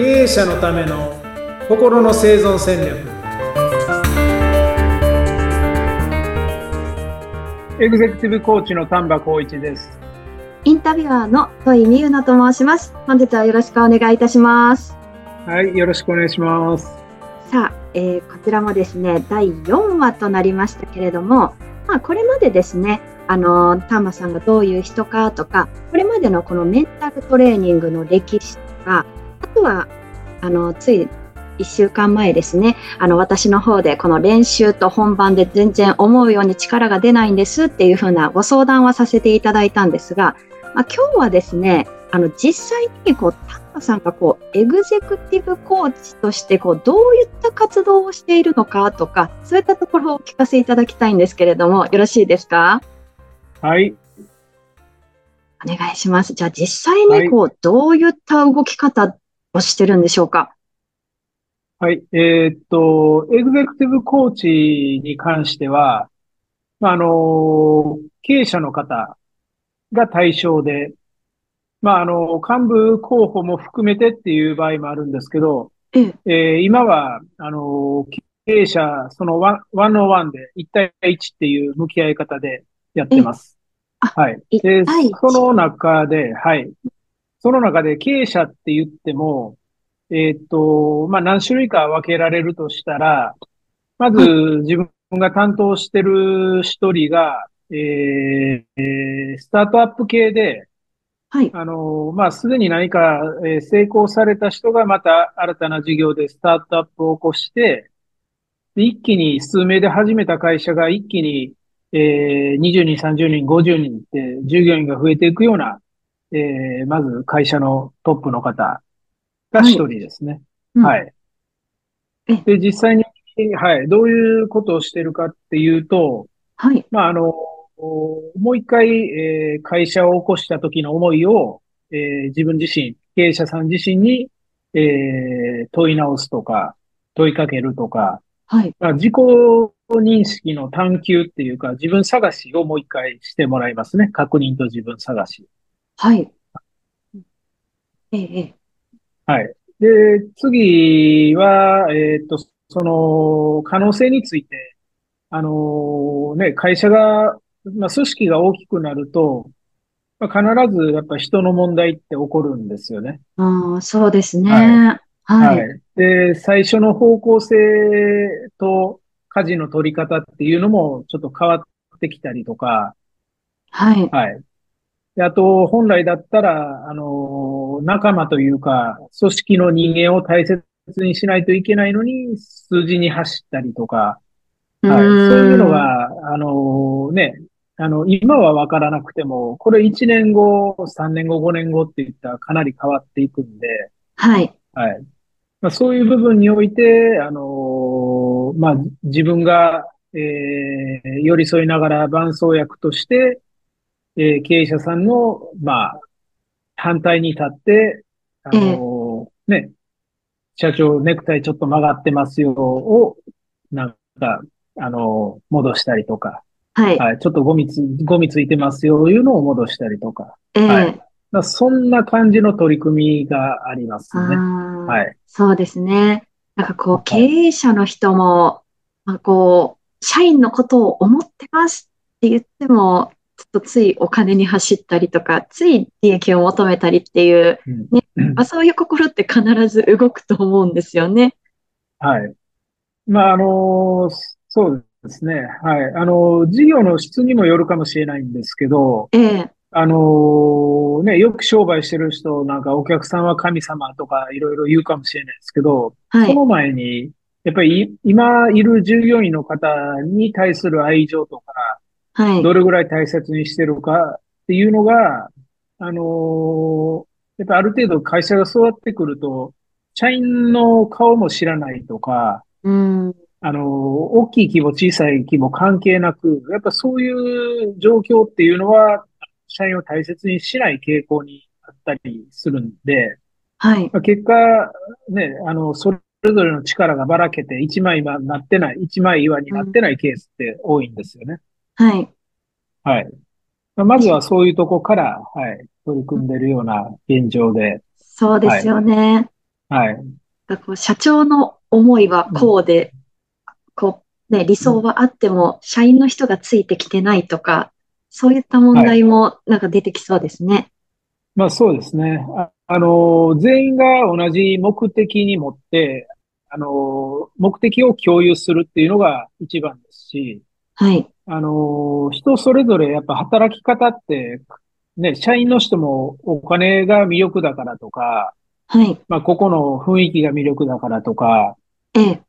経営者のための心の生存戦略エグゼクティブコーチの丹波光一です。インタビュアーの戸井美優奈と申します。本日はよろしくお願いいたします。はい、よろしくお願いします。さあ、えーこちらもですね、第4話となりましたけれども、まあ、これまでですね、あの、丹波さんがどういう人かとか、これまでのこのメンタルトレーニングの歴史とか、あとは、あの、つい1週間前ですね、あの、私の方でこの練習と本番で全然思うように力が出ないんですっていうふうなご相談はさせていただいたんですが、まあ、今日はですね、あの、実際にこう、丹波さんがこう、エグゼクティブコーチとしてこう、どういった活動をしているのかとか、そういったところをお聞かせいただきたいんですけれども、よろしいですか？はい、お願いします。じゃあ実際はいにこう、どういった動き方をしてるんでしょうか？はい、えーっと、エグゼクティブコーチに関しては、まあ、あの、経営者の方が対象で、まあ、あの、幹部候補も含めてっていう場合もあるんですけど、ええ、えー今は、あの、経営者、その one、one on one で1対1っていう向き合い方でやってます。あはい。一で、その中で、はい。その中で経営者って言っても、えーっと、まあ、何種類か分けられるとしたら、まず自分が担当してる一人が、えーえースタートアップ系で、はい。あの、まあ、すでに何か、えー成功された人がまた新たな事業でスタートアップを起こして、で一気に数名で始めた会社が一気に、えー20人、30人、50人って従業員が増えていくような、えーまず会社のトップの方が一人ですね。うんはい。えで、実際に、はい、どういうことをしてるかっていうと、はい。まあ、あの、もう一回、えー会社を起こした時の思いを、えー自分自身、経営者さん自身に、えー問い直すとか、問いかけるとか、はい。まあ、自己認識の探求っていうか、自分探しをもう一回してもらいますね。確認と自分探し。はい。ええ、ええ。はい。で、次は、えーっと、その、可能性について、あのね、会社が、まあ、組織が大きくなると、まあ、必ずやっぱ人の問題って起こるんですよね。ああ、そうですね。ははい。はい。で、最初の方向性と舵の取り方っていうのもちょっと変わってきたりとか、はい。はい。で、あと、本来だったら、あの、仲間というか、組織の人間を大切にしないといけないのに、数字に走ったりとか、はい。そういうのが、あの、ね、あの、今はわからなくても、これ1年後、3年後、5年後っていったらかなり変わっていくんで、はい。はい。まあ、そういう部分において、あのまあ、自分が、えー寄り添いながら伴走役として、えー経営者さんの、まあ、反対に立って、あのね、社長、ネクタイちょっと曲がってますよ、を、なんか、あの戻したりとか、はい。はい、ちょっとゴミつ、ゴミついてますよ、いうのを戻したりとか、ええ。はいまあ、そんな感じの取り組みがありますね。はい。そうですね。なんかこう、経はい営者の人も、まあ、こう、社員のことを思ってますって言っても、とついお金に走ったりとか、つい利益を求めたりっていう、うん まあ、そういう心って必ず動くと思うんですよね。はい。まあ、あの、そうですね。はい。あの、事業の質にもよるかもしれないんですけど、ええ、あの、ね、よく商売してる人、なんかお客さんは神様とかいろいろ言うかもしれないですけど、はい。その前に、やっぱりい今いる従業員の方に対する愛情とか、はい。どれぐらい大切にしてるかっていうのが、あの、やっぱある程度会社が育ってくると、社員の顔も知らないとか、うん。あの、大きい規模、小さい規模関係なく、やっぱそういう状況っていうのは、社員を大切にしない傾向にあったりするんで、はい。まあ結果、ね、あの、それぞれの力がばらけて一枚岩になってない、一枚岩になってないケースって多いんですよね。はい。はい。まあまずはそういうとこから、はい、取り組んでるような現状で、そうですよね。はい。がこう社長の思いはこうで、こう、ね、理想はあっても、社員の人がついてきてないとか、そういった問題もなんか出てきそうですね。まあそうですね。あ、あの、全員が同じ目的に持って、あの、目的を共有するっていうのが一番ですし、はい。あの、人それぞれやっぱ働き方って、ね、社員の人もお金が魅力だからとか、はい。まあここの雰囲気が魅力だからとか、ええ。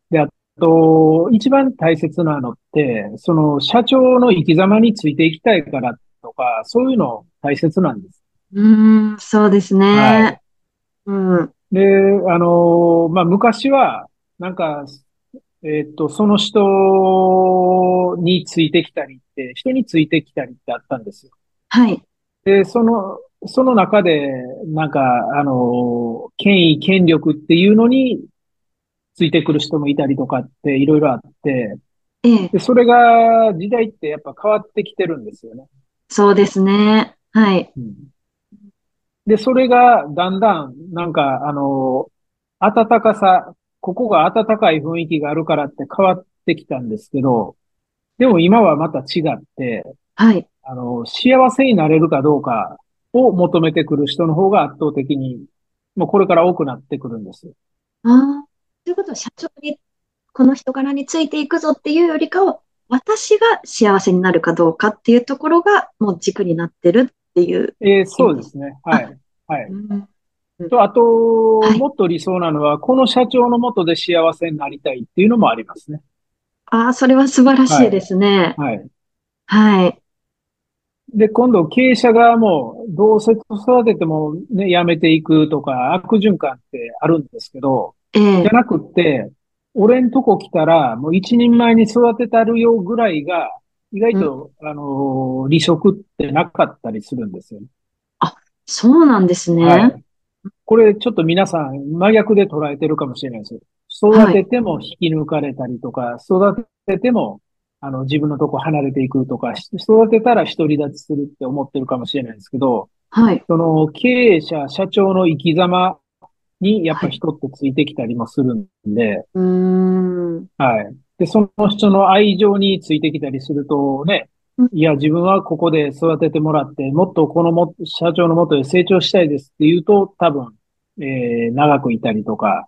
と、一番大切なのって、その社長の生き様についていきたいからとか、そういうの大切なんです。うーん、そうですね。はいうん。で、あの、まあ、昔は、なんか、えっと、その人についてきたりって、人についてきたりってあったんですよ。はい。で、その、その中で、なんか、あの、権威、権力っていうのについてくる人もいたりとかっていろいろあって、ええ。で、それが時代ってやっぱ変わってきてるんですよね。そうですね。はい。うんで、それがだんだん、なんか、あの、暖かさ、ここが暖かい雰囲気があるからって変わってきたんですけど、でも今はまた違って、はい。あの、幸せになれるかどうかを求めてくる人の方が圧倒的に、もうこれから多くなってくるんですよ。ああ。ということは、社長に、この人柄についていくぞっていうよりかは、私が幸せになるかどうかっていうところが、もう軸になってるっていう。えーそうですね。はい。はい。うんと、あと、はいもっと理想なのは、この社長のもとで幸せになりたいっていうのもありますね。ああ、それは素晴らしいですね。はい。はい。で、今度経営者側も、どうせ育ててもね、やめていくとか、悪循環ってあるんですけど、ええじゃなくって、俺んとこ来たら、もう一人前に育てたるよぐらいが、意外と、あのー離職ってなかったりするんですよね。そうなんですね。はい。これちょっと皆さん真逆で捉えてるかもしれないです。育てても引き抜かれたりとか、育てても、あの、自分のとこ離れていくとか、し育てたら独り立ちするって思ってるかもしれないですけど、はい。その経営者、社長の生き様にやっぱ人ってついてきたりもするんで、うーん。はい。で、その人の愛情についてきたりするとねうん、いや、自分はここで育ててもらって、もっとこのも、社長のもとで成長したいですって言うと、多分、えー、長くいたりとか、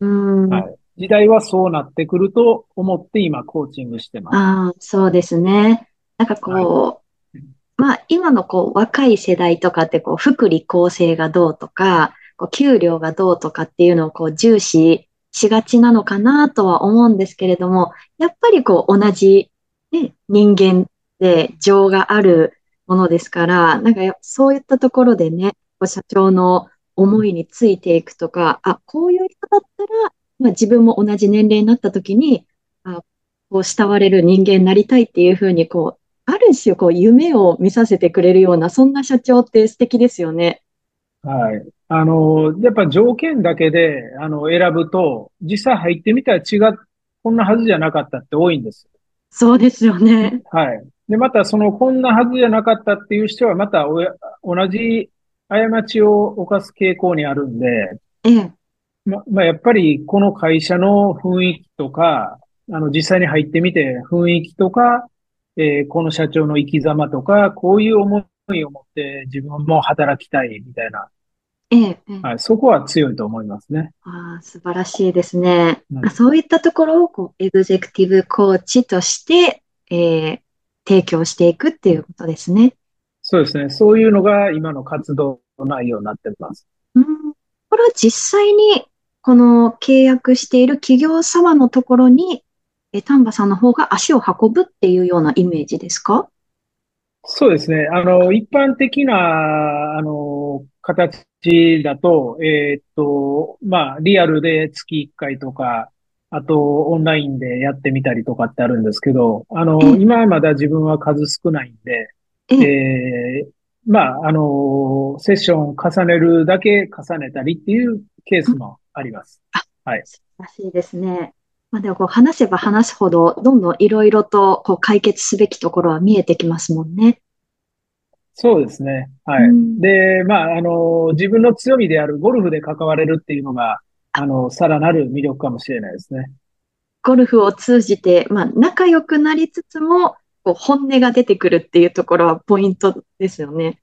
うーん。はい。時代はそうなってくると思って今コーチングしてます。ああ、そうですね。なんかこう、はいまあ今のこう若い世代とかってこう福利厚生がどうとか、こう給料がどうとかっていうのをこう重視しがちなのかなとは思うんですけれども、やっぱりこう同じ、ね、人間で情があるものですから、なんかやそういったところでね、社長の思いについていくとか、あ、こういう人だったら、まあ自分も同じ年齢になった時に、あ、こう慕われる人間になりたいっていうふうにこう、ある種こう夢を見させてくれるような、そんな社長って素敵ですよね。はい。あの、やっぱ条件だけで、あの、選ぶと、実際入ってみたら違う、こんなはずじゃなかったって多いんです。そうですよね。はい。で、またその、こんなはずじゃなかったっていう人は、また同じ過ちを犯す傾向にあるんで、ええ。ま、まあ、やっぱりこの会社の雰囲気とか、あの、実際に入ってみて雰囲気とか、えーこの社長の生き様とか、こういう思いを持って自分も働きたいみたいな、ええ。ええはい、そこは強いと思いますね。ああ、素晴らしいですね。うんあそういったところをこうエグゼクティブコーチとして、えー提供していくっていうことですね。そうですね。そういうのが今の活動内容になってます。うん、これは実際にこの契約している企業様のところに、え丹波さんの方が足を運ぶっていうようなイメージですか？そうですね。あの、一般的な、あの、形だと、えーっと、まあ、リアルで月1回とか、あと、オンラインでやってみたりとかってあるんですけど、あの、うん今はまだ自分は数少ないんで、えええーまあ、あの、セッションを重ねるだけ重ねたりっていうケースもあります。素晴らしいですね。まあ、でもこう話せば話すほど、どんどんいろいろとこう解決すべきところは見えてきますもんね。そうですね。はい。うんで、まあ、あの、自分の強みであるゴルフで関われるっていうのが、あの、さらなる魅力かもしれないですね。ゴルフを通じて、まあ、仲良くなりつつも、こう本音が出てくるっていうところはポイントですよね。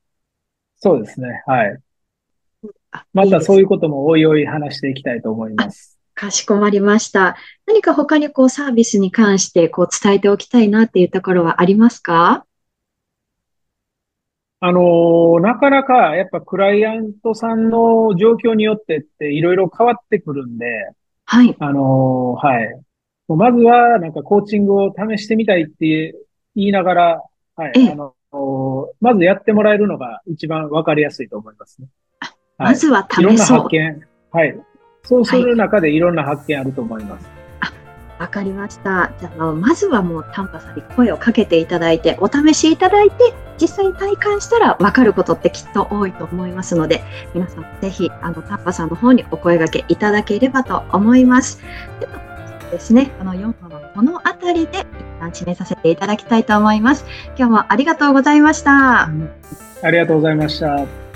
そうですね。はい。あまたそういうこともおいおい話していきたいと思います。かしこまりました。何か他にこうサービスに関してこう伝えておきたいなっていうところはありますか？あのーなかなかやっぱクライアントさんの状況によってっていろいろ変わってくるんで、はい。あのーはい。まずはなんかコーチングを試してみたいって言いながら、はい。ええあのーまずやってもらえるのが一番わかりやすいと思いますね。はいまずはいろんな試そう発。見。はい。そうする中でいろんな発見あると思います。わかりました。じゃあ、まずはもうタンパさんに声をかけていただいて、お試しいただいて、実際に体感したら分かることってきっと多いと思いますので、皆さんぜひ、あの、タンパさんの方にお声掛けいただければと思います。ではですね、この4話はこの辺りで締めさせていただきたいと思います。今日もありがとうございました。ありがとうございました。